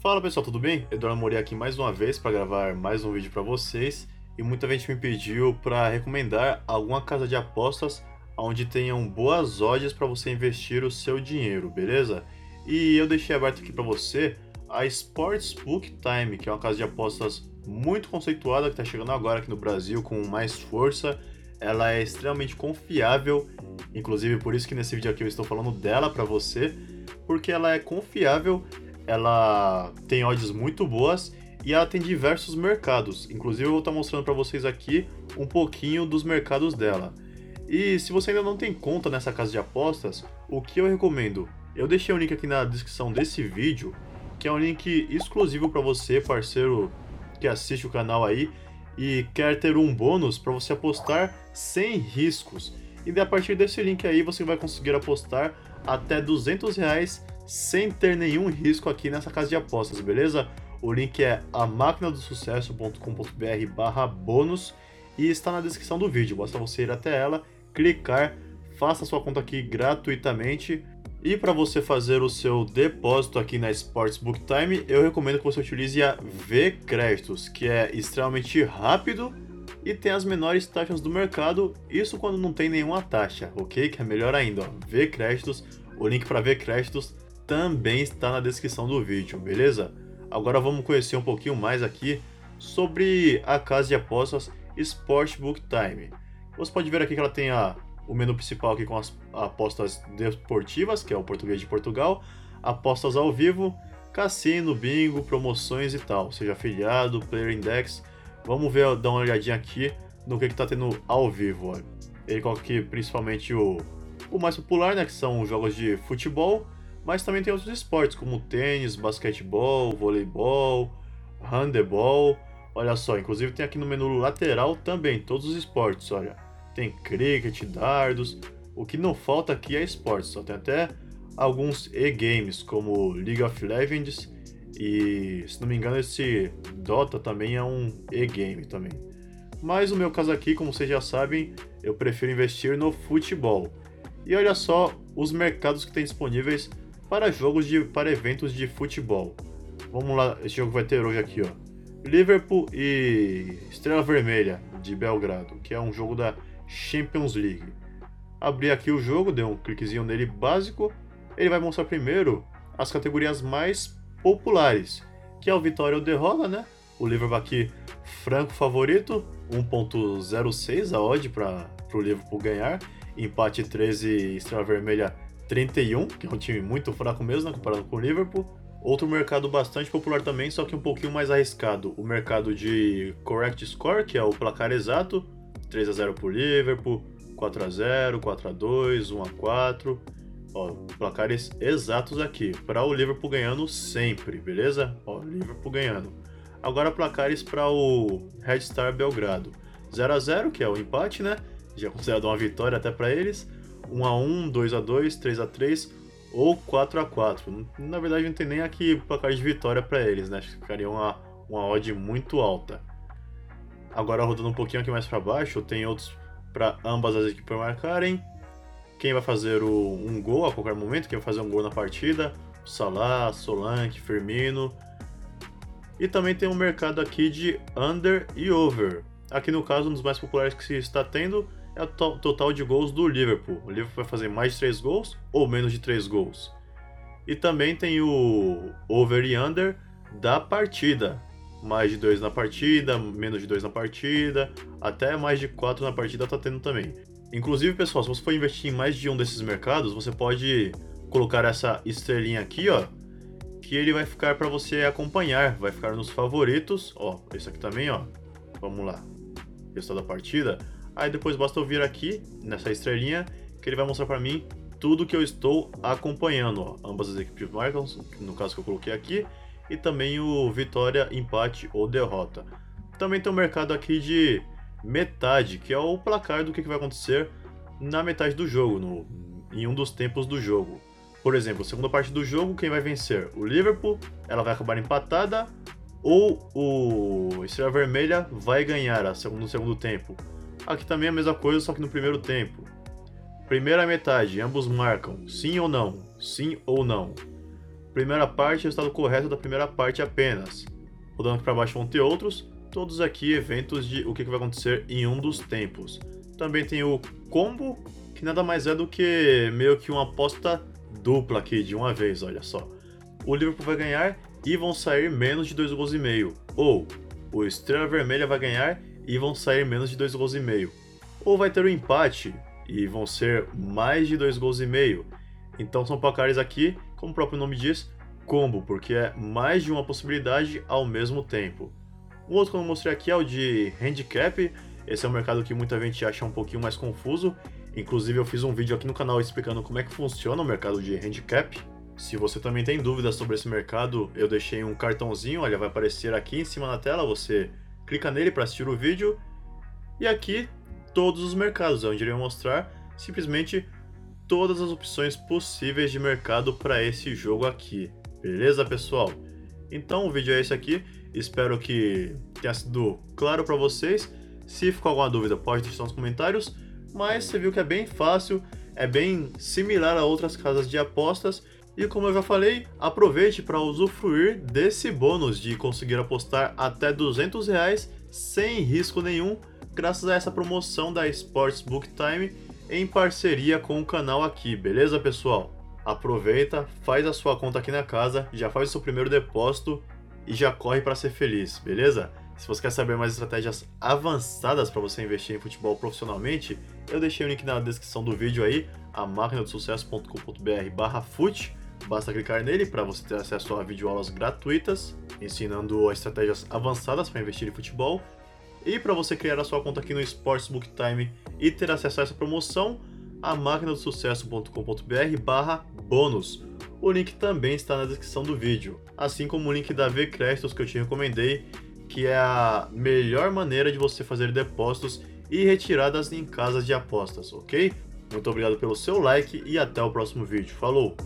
Fala pessoal, tudo bem? Eduardo Mori aqui mais uma vez para gravar mais um vídeo para vocês e muita gente me pediu para recomendar alguma casa de apostas onde tenham boas odds para você investir o seu dinheiro, beleza? E eu deixei aberto aqui para você a Sportsbook Time, que é uma casa de apostas muito conceituada que está chegando agora aqui no Brasil com mais força. Ela é extremamente confiável, inclusive por isso que nesse vídeo aqui eu estou falando dela para você, porque ela é confiável, ela tem odds muito boas e ela tem diversos mercados. Inclusive eu vou estar mostrando para vocês aqui um pouquinho dos mercados dela. E se você ainda não tem conta nessa casa de apostas, o que eu recomendo? Eu deixei o um link aqui na descrição desse vídeo, que é um link exclusivo para você, parceiro que assiste o canal aí e quer ter um bônus para você apostar sem riscos. E a partir desse link aí você vai conseguir apostar até 200 reais sem ter nenhum risco aqui nessa casa de apostas, beleza? O link é a sucesso.com.br barra bônus e está na descrição do vídeo. Basta você ir até ela, clicar, faça sua conta aqui gratuitamente e para você fazer o seu depósito aqui na Sportsbook Time, eu recomendo que você utilize a V Créditos, que é extremamente rápido e tem as menores taxas do mercado, isso quando não tem nenhuma taxa, ok? Que é melhor ainda, ó. V Créditos, o link para V Créditos também está na descrição do vídeo, beleza? Agora vamos conhecer um pouquinho mais aqui sobre a casa de apostas Sportsbook Time. Você pode ver aqui que ela tem a o menu principal aqui com as apostas desportivas, que é o português de Portugal, apostas ao vivo, cassino, bingo, promoções e tal, seja afiliado, player index. Vamos ver, dar uma olhadinha aqui no que está tendo ao vivo. Olha. Ele coloca aqui principalmente o, o mais popular, né, que são os jogos de futebol, mas também tem outros esportes como tênis, basquetebol, voleibol, handebol. Olha só, inclusive tem aqui no menu lateral também todos os esportes, olha tem cricket, dardos. O que não falta aqui é esportes, só tem até alguns e-games como League of Legends e, se não me engano, esse Dota também é um e-game também. Mas no meu caso aqui, como vocês já sabem, eu prefiro investir no futebol. E olha só os mercados que tem disponíveis para jogos de para eventos de futebol. Vamos lá, esse jogo vai ter hoje aqui, ó. Liverpool e Estrela Vermelha de Belgrado, que é um jogo da Champions League. Abri aqui o jogo, dei um cliquezinho nele básico. Ele vai mostrar primeiro as categorias mais populares, que é o Vitória ou Derrota, né? O Liverpool aqui, franco favorito, 1.06 a odd para o Liverpool ganhar. Empate 13, Estrela Vermelha 31, que é um time muito fraco mesmo, né, comparado com o Liverpool. Outro mercado bastante popular também, só que um pouquinho mais arriscado, o mercado de Correct Score, que é o placar exato, 3 a 0 pro Liverpool, 4 a 0 4 a 2 1 a 4 Ó, placares exatos aqui. Para o Liverpool ganhando sempre, beleza? Ó, Liverpool ganhando. Agora placares para o Red Star Belgrado. 0 a 0 que é o empate, né? Já é considerado uma vitória até para eles. 1 a 1 2 a 2 3 a 3 ou 4 a 4 Na verdade, não tem nem aqui placar de vitória para eles, né? Acho que ficaria uma, uma odd muito alta. Agora rodando um pouquinho aqui mais para baixo, tem outros para ambas as equipes marcarem. Quem vai fazer o, um gol a qualquer momento, quem vai fazer um gol na partida, Salah, Solanke, Firmino. E também tem um mercado aqui de under e over. Aqui no caso, um dos mais populares que se está tendo é o to total de gols do Liverpool. O Liverpool vai fazer mais de 3 gols ou menos de 3 gols. E também tem o over e under da partida mais de dois na partida, menos de dois na partida, até mais de quatro na partida tá tendo também. Inclusive, pessoal, se você for investir em mais de um desses mercados, você pode colocar essa estrelinha aqui, ó, que ele vai ficar para você acompanhar, vai ficar nos favoritos, ó, esse aqui também, ó. Vamos lá. Resultado da partida. Aí depois basta eu vir aqui nessa estrelinha que ele vai mostrar para mim tudo que eu estou acompanhando, ó. Ambas as equipes marcam, no caso que eu coloquei aqui, e também o vitória, empate ou derrota. Também tem o um mercado aqui de metade, que é o placar do que vai acontecer na metade do jogo, no, em um dos tempos do jogo. Por exemplo, segunda parte do jogo, quem vai vencer? O Liverpool, ela vai acabar empatada, ou o Estrela Vermelha vai ganhar no segundo tempo. Aqui também é a mesma coisa, só que no primeiro tempo. Primeira metade, ambos marcam, sim ou não, sim ou não. Primeira parte o estado correto da primeira parte apenas. Rodando para baixo vão ter outros, todos aqui eventos de o que vai acontecer em um dos tempos. Também tem o combo, que nada mais é do que meio que uma aposta dupla aqui de uma vez, olha só. O Liverpool vai ganhar e vão sair menos de 2 gols e meio. Ou o Estrela Vermelha vai ganhar e vão sair menos de 2 gols e meio. Ou vai ter um empate e vão ser mais de 2 gols e meio. Então são placares aqui, como o próprio nome diz, combo, porque é mais de uma possibilidade ao mesmo tempo. Um outro que eu mostrei aqui é o de handicap. Esse é um mercado que muita gente acha um pouquinho mais confuso. Inclusive eu fiz um vídeo aqui no canal explicando como é que funciona o mercado de handicap. Se você também tem dúvidas sobre esse mercado, eu deixei um cartãozinho, olha, vai aparecer aqui em cima na tela, você clica nele para assistir o vídeo. E aqui todos os mercados, onde irei mostrar simplesmente todas as opções possíveis de mercado para esse jogo aqui. Beleza, pessoal? Então o vídeo é esse aqui. Espero que tenha sido claro para vocês. Se ficou alguma dúvida, pode deixar nos comentários. Mas você viu que é bem fácil, é bem similar a outras casas de apostas e como eu já falei, aproveite para usufruir desse bônus de conseguir apostar até 200 reais sem risco nenhum, graças a essa promoção da Sportsbook Time em parceria com o canal aqui, beleza pessoal? Aproveita, faz a sua conta aqui na casa, já faz o seu primeiro depósito e já corre para ser feliz, beleza? Se você quer saber mais estratégias avançadas para você investir em futebol profissionalmente, eu deixei o link na descrição do vídeo aí, a máquina sucesso.com.br/fute Basta clicar nele para você ter acesso a videoaulas gratuitas, ensinando estratégias avançadas para investir em futebol. E para você criar a sua conta aqui no Sportsbook Time e ter acesso a essa promoção, a máquina do sucesso.com.br barra bônus. O link também está na descrição do vídeo, assim como o link da V Créditos que eu te recomendei, que é a melhor maneira de você fazer depósitos e retiradas em casas de apostas, ok? Muito obrigado pelo seu like e até o próximo vídeo. Falou!